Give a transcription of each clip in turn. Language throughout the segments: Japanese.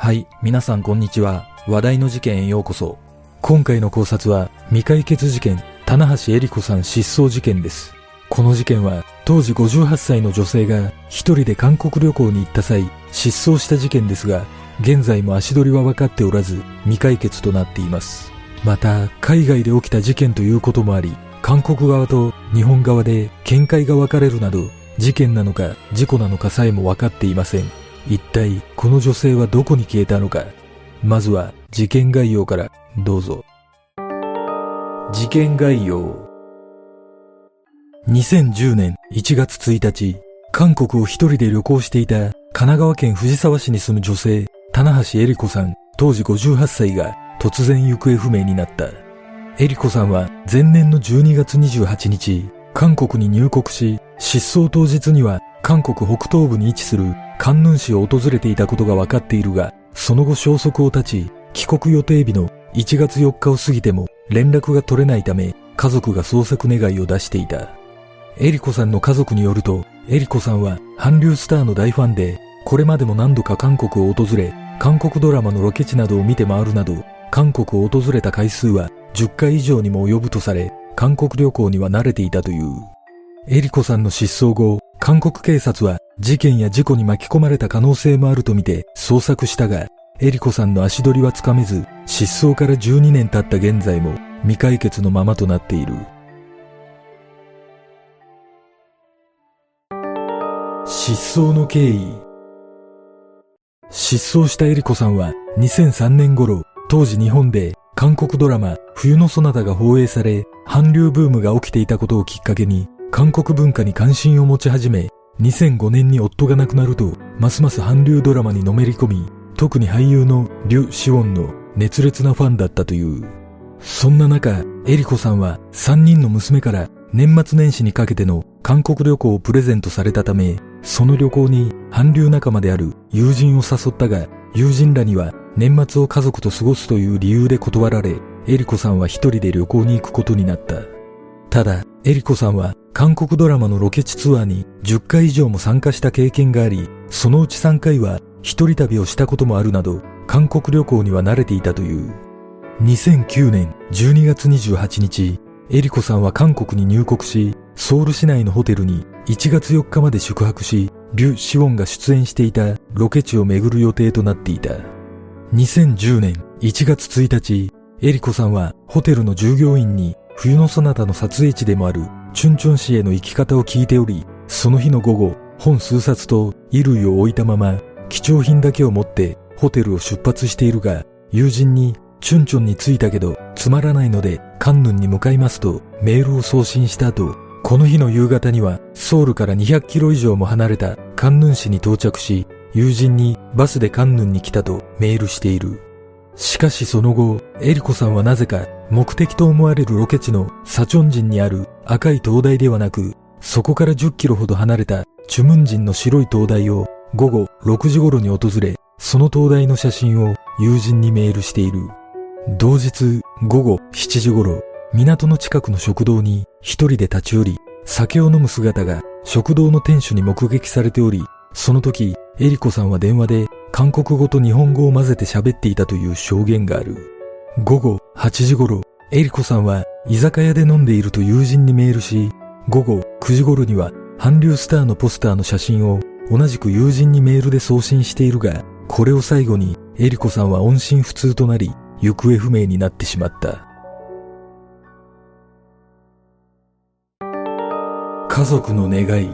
はい、皆さんこんにちは。話題の事件へようこそ。今回の考察は未解決事件、棚橋恵理子さん失踪事件です。この事件は当時58歳の女性が一人で韓国旅行に行った際失踪した事件ですが、現在も足取りは分かっておらず未解決となっています。また、海外で起きた事件ということもあり、韓国側と日本側で見解が分かれるなど、事件なのか事故なのかさえも分かっていません。一体この女性はどこに消えたのか。まずは事件概要からどうぞ。事件概要。2010年1月1日、韓国を一人で旅行していた神奈川県藤沢市に住む女性、棚橋恵理子さん、当時58歳が突然行方不明になった。恵理子さんは前年の12月28日、韓国に入国し、失踪当日には韓国北東部に位置するカンヌン市を訪れていたことが分かっているが、その後消息を絶ち、帰国予定日の1月4日を過ぎても連絡が取れないため、家族が捜索願いを出していた。エリコさんの家族によると、エリコさんは韓流スターの大ファンで、これまでも何度か韓国を訪れ、韓国ドラマのロケ地などを見て回るなど、韓国を訪れた回数は10回以上にも及ぶとされ、韓国旅行には慣れていたという。エリコさんの失踪後、韓国警察は事件や事故に巻き込まれた可能性もあるとみて捜索したが、エリコさんの足取りはつかめず、失踪から12年経った現在も未解決のままとなっている。失踪の経緯失踪したエリコさんは2003年頃、当時日本で韓国ドラマ冬のソナタが放映され、韓流ブームが起きていたことをきっかけに、韓国文化に関心を持ち始め、2005年に夫が亡くなると、ますます韓流ドラマにのめり込み、特に俳優のリュ・シウォンの熱烈なファンだったという。そんな中、エリコさんは3人の娘から年末年始にかけての韓国旅行をプレゼントされたため、その旅行に韓流仲間である友人を誘ったが、友人らには年末を家族と過ごすという理由で断られ、エリコさんは一人で旅行に行くことになった。ただ、エリコさんは韓国ドラマのロケ地ツアーに10回以上も参加した経験があり、そのうち3回は一人旅をしたこともあるなど、韓国旅行には慣れていたという。2009年12月28日、エリコさんは韓国に入国し、ソウル市内のホテルに1月4日まで宿泊し、リュ・シウォンが出演していたロケ地を巡る予定となっていた。2010年1月1日、エリコさんはホテルの従業員に冬のそなたの撮影地でもあるチュンチョン市への行き方を聞いており、その日の午後、本数冊と衣類を置いたまま、貴重品だけを持ってホテルを出発しているが、友人にチュンチョンに着いたけどつまらないのでカンヌンに向かいますとメールを送信した後、この日の夕方にはソウルから200キロ以上も離れたカンヌン市に到着し、友人にバスでカンヌンに来たとメールしている。しかしその後、エリコさんはなぜか目的と思われるロケ地のサチョン人にある赤い灯台ではなく、そこから10キロほど離れたチュムン人の白い灯台を午後6時頃に訪れ、その灯台の写真を友人にメールしている。同日午後7時頃、港の近くの食堂に一人で立ち寄り、酒を飲む姿が食堂の店主に目撃されており、その時、エリコさんは電話で韓国語と日本語を混ぜて喋っていたという証言がある。午後8時頃、エリコさんは居酒屋で飲んでいると友人にメールし、午後9時頃には韓流スターのポスターの写真を同じく友人にメールで送信しているが、これを最後にエリコさんは音信不通となり、行方不明になってしまった。家族の願い。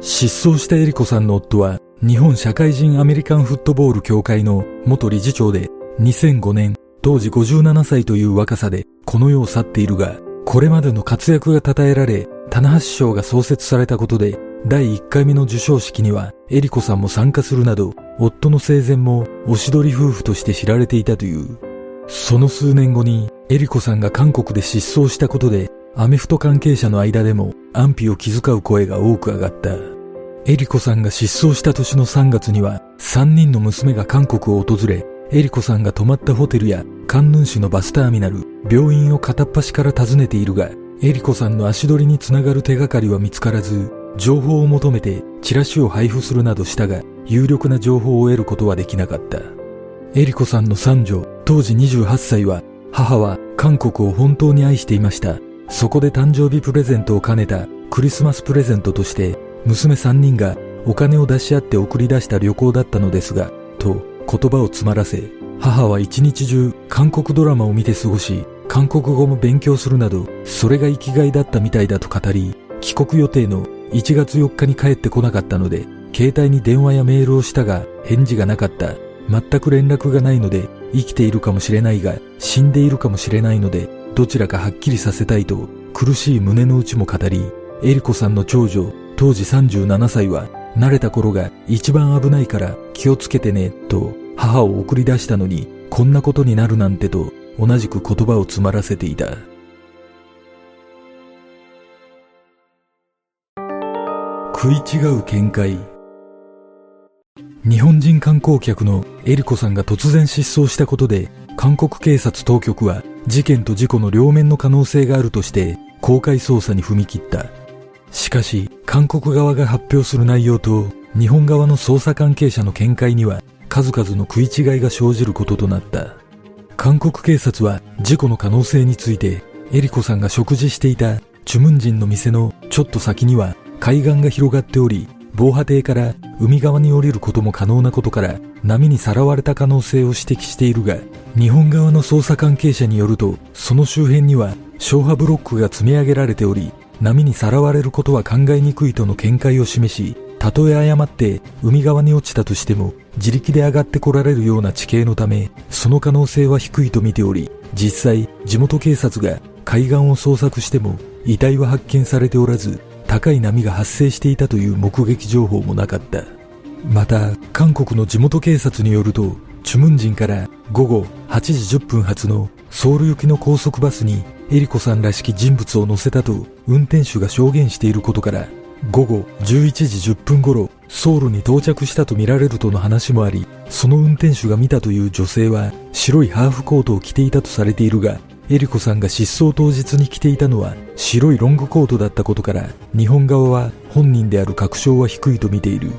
失踪したエリコさんの夫は日本社会人アメリカンフットボール協会の元理事長で2005年当時57歳という若さでこの世を去っているがこれまでの活躍が称えられ棚橋賞が創設されたことで第1回目の授賞式にはエリコさんも参加するなど夫の生前もおしどり夫婦として知られていたという。その数年後にエリコさんが韓国で失踪したことでアメフト関係者の間でも安否を気遣う声が多く上がった。エリコさんが失踪した年の3月には3人の娘が韓国を訪れエリコさんが泊まったホテルやカンヌン市のバスターミナル病院を片っ端から訪ねているがエリコさんの足取りにつながる手がかりは見つからず情報を求めてチラシを配布するなどしたが有力な情報を得ることはできなかった。エリコさんの三女、当時28歳は、母は韓国を本当に愛していました。そこで誕生日プレゼントを兼ねたクリスマスプレゼントとして、娘3人がお金を出し合って送り出した旅行だったのですが、と言葉を詰まらせ、母は一日中韓国ドラマを見て過ごし、韓国語も勉強するなど、それが生きがいだったみたいだと語り、帰国予定の1月4日に帰ってこなかったので、携帯に電話やメールをしたが返事がなかった。全く連絡がないので生きているかもしれないが死んでいるかもしれないのでどちらかはっきりさせたいと苦しい胸の内も語りエリコさんの長女当時37歳は慣れた頃が一番危ないから気をつけてねと母を送り出したのにこんなことになるなんてと同じく言葉を詰まらせていた食い違う見解日本人観光客のエリコさんが突然失踪したことで、韓国警察当局は事件と事故の両面の可能性があるとして公開捜査に踏み切った。しかし、韓国側が発表する内容と日本側の捜査関係者の見解には数々の食い違いが生じることとなった。韓国警察は事故の可能性について、エリコさんが食事していたチュムンジンの店のちょっと先には海岸が広がっており、防波堤から海側に降りることも可能なことから波にさらわれた可能性を指摘しているが日本側の捜査関係者によるとその周辺には消波ブロックが積み上げられており波にさらわれることは考えにくいとの見解を示したとえ誤って海側に落ちたとしても自力で上がってこられるような地形のためその可能性は低いと見ており実際地元警察が海岸を捜索しても遺体は発見されておらず高い波が発生していたという目撃情報もなかった。また、韓国の地元警察によると、チュムンジンから午後8時10分発のソウル行きの高速バスにエリコさんらしき人物を乗せたと運転手が証言していることから午後11時10分頃ソウルに到着したとみられるとの話もありその運転手が見たという女性は白いハーフコートを着ていたとされているがエリコさんが失踪当日に着ていたのは白いロングコートだったことから日本側は本人である確証は低いと見ている。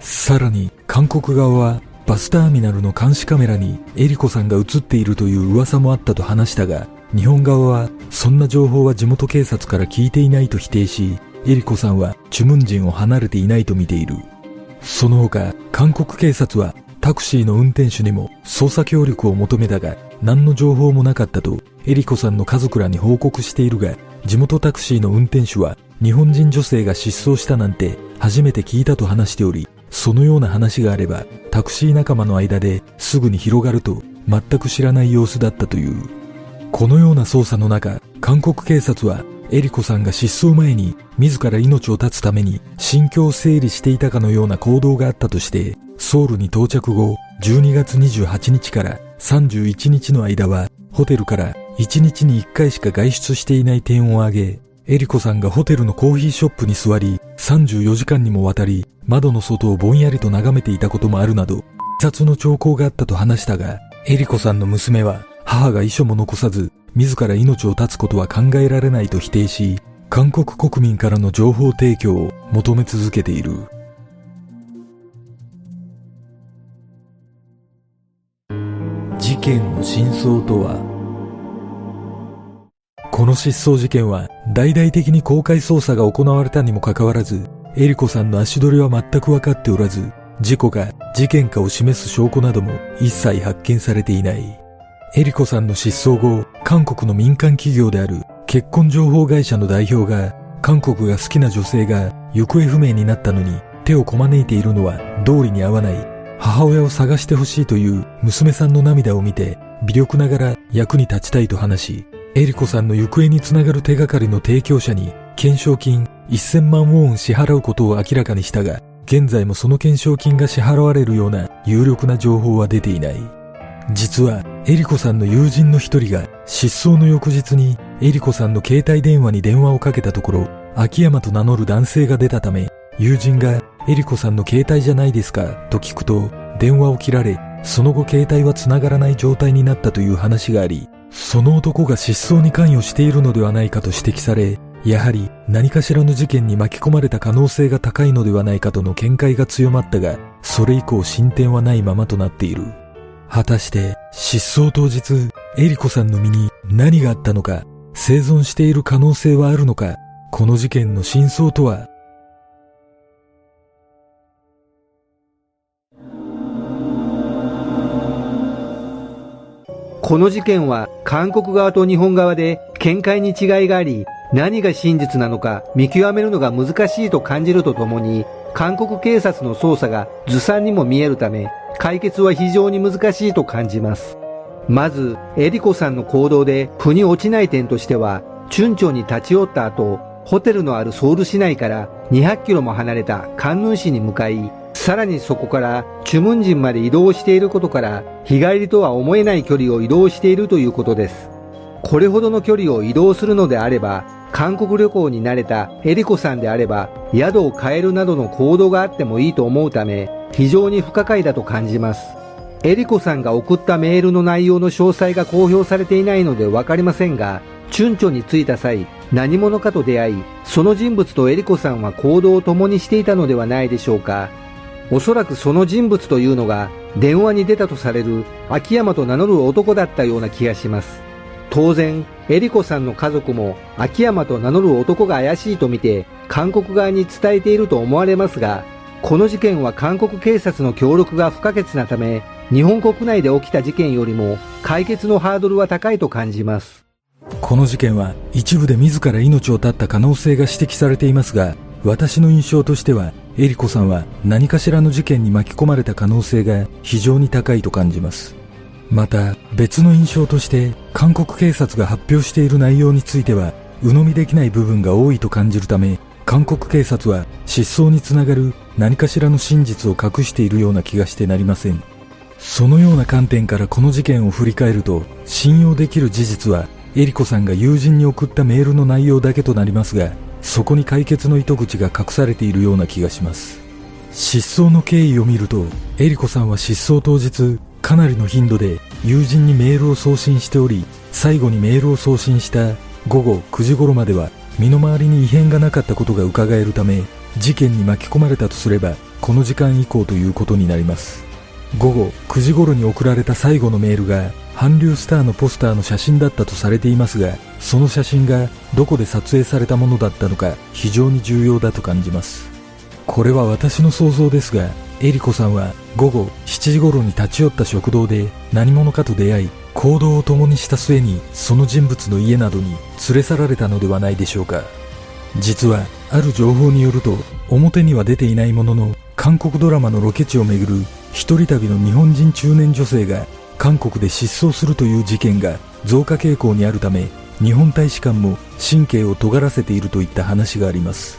さらに韓国側はバスターミナルの監視カメラにエリコさんが映っているという噂もあったと話したが日本側はそんな情報は地元警察から聞いていないと否定しエリコさんはチュムンジンを離れていないと見ているその他韓国警察はタクシーの運転手にも捜査協力を求めたが何の情報もなかったとエリコさんの家族らに報告しているが、地元タクシーの運転手は日本人女性が失踪したなんて初めて聞いたと話しており、そのような話があればタクシー仲間の間ですぐに広がると全く知らない様子だったという。このような捜査の中、韓国警察はエリコさんが失踪前に自ら命を絶つために心境を整理していたかのような行動があったとしてソウルに到着後12月28日から31日の間はホテルから1日に1回しか外出していない点を挙げ、エリコさんがホテルのコーヒーショップに座り、34時間にもわたり窓の外をぼんやりと眺めていたこともあるなど、自殺の兆候があったと話したが、エリコさんの娘は母が遺書も残さず、自ら命を絶つことは考えられないと否定し、韓国国民からの情報提供を求め続けている。事件の真相とは？この失踪事件は大々的に公開捜査が行われたにもかかわらず、エリコさんの足取りは全く分かっておらず、事故が事件かを示す証拠なども一切発見されていない。エリコさんの失踪後、韓国の民間企業である結婚情報会社の代表が、韓国が好きな女性が行方不明になったのに手をこまねいているのは道理に合わない。母親を探してほしいという娘さんの涙を見て、微力ながら役に立ちたいと話し、エリコさんの行方につながる手がかりの提供者に懸賞金1000万ウォン支払うことを明らかにしたが、現在もその懸賞金が支払われるような有力な情報は出ていない。実は、エリコさんの友人の一人が失踪の翌日にエリコさんの携帯電話に電話をかけたところ、秋山と名乗る男性が出たため、友人がエリコさんの携帯じゃないですかと聞くと、電話を切られ、その後携帯は繋がらない状態になったという話があり、その男が失踪に関与しているのではないかと指摘され、やはり何かしらの事件に巻き込まれた可能性が高いのではないかとの見解が強まったが、それ以降進展はないままとなっている。果たして失踪当日、エリコさんの身に何があったのか、生存している可能性はあるのか、この事件の真相とは？この事件は韓国側と日本側で見解に違いがあり、何が真実なのか見極めるのが難しいと感じるとともに、韓国警察の捜査がずさんにも見えるため、解決は非常に難しいと感じます。まず、エリコさんの行動で腑に落ちない点としては、チュンチョンに立ち寄った後、ホテルのあるソウル市内から200キロも離れたカンヌン市に向かい、さらにそこからチュムンジンまで移動していることから日帰りとは思えない距離を移動しているということですこれほどの距離を移動するのであれば韓国旅行に慣れたエリコさんであれば宿を変えるなどの行動があってもいいと思うため非常に不可解だと感じますエリコさんが送ったメールの内容の詳細が公表されていないので分かりませんがチュンチョに着いた際何者かと出会いその人物とエリコさんは行動を共にしていたのではないでしょうかおそらくその人物というのが電話に出たとされる秋山と名乗る男だったような気がします。当然、エリコさんの家族も秋山と名乗る男が怪しいとみて韓国側に伝えていると思われますが、この事件は韓国警察の協力が不可欠なため、日本国内で起きた事件よりも解決のハードルは高いと感じます。この事件は一部で自ら命を絶った可能性が指摘されていますが、私の印象としてはエリコさんは何かしらの事件に巻き込まれた可能性が非常に高いと感じます。また別の印象として韓国警察が発表している内容については鵜呑みできない部分が多いと感じるため韓国警察は失踪につながる何かしらの真実を隠しているような気がしてなりません。そのような観点からこの事件を振り返ると信用できる事実はエリコさんが友人に送ったメールの内容だけとなりますがそこに解決の糸口が隠されているような気がします失踪の経緯を見るとエリコさんは失踪当日かなりの頻度で友人にメールを送信しており最後にメールを送信した午後9時頃までは身の回りに異変がなかったことが伺えるため事件に巻き込まれたとすればこの時間以降ということになります。午後9時頃に送られた最後のメールが韓流スターのポスターの写真だったとされていますがその写真がどこで撮影されたものだったのか非常に重要だと感じます。これは私の想像ですがエリコさんは午後7時頃に立ち寄った食堂で何者かと出会い行動を共にした末にその人物の家などに連れ去られたのではないでしょうか。実はある情報によると表には出ていないものの韓国ドラマのロケ地をめぐる一人旅の日本人中年女性が韓国で失踪するという事件が増加傾向にあるため日本大使館も神経を尖らせているといった話があります。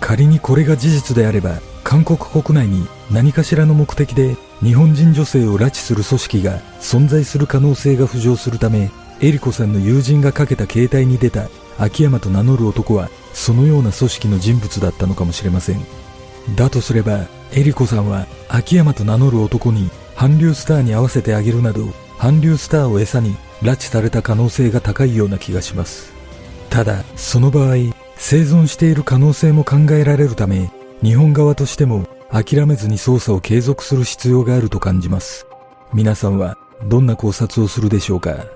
仮にこれが事実であれば韓国国内に何かしらの目的で日本人女性を拉致する組織が存在する可能性が浮上するためエリコさんの友人がかけた携帯に出た秋山と名乗る男はそのような組織の人物だったのかもしれません。だとすればエリコさんは秋山と名乗る男に韓流スターに合わせてあげるなど韓流スターを餌に拉致された可能性が高いような気がします。ただその場合生存している可能性も考えられるため日本側としても諦めずに捜査を継続する必要があると感じます。皆さんはどんな考察をするでしょうか？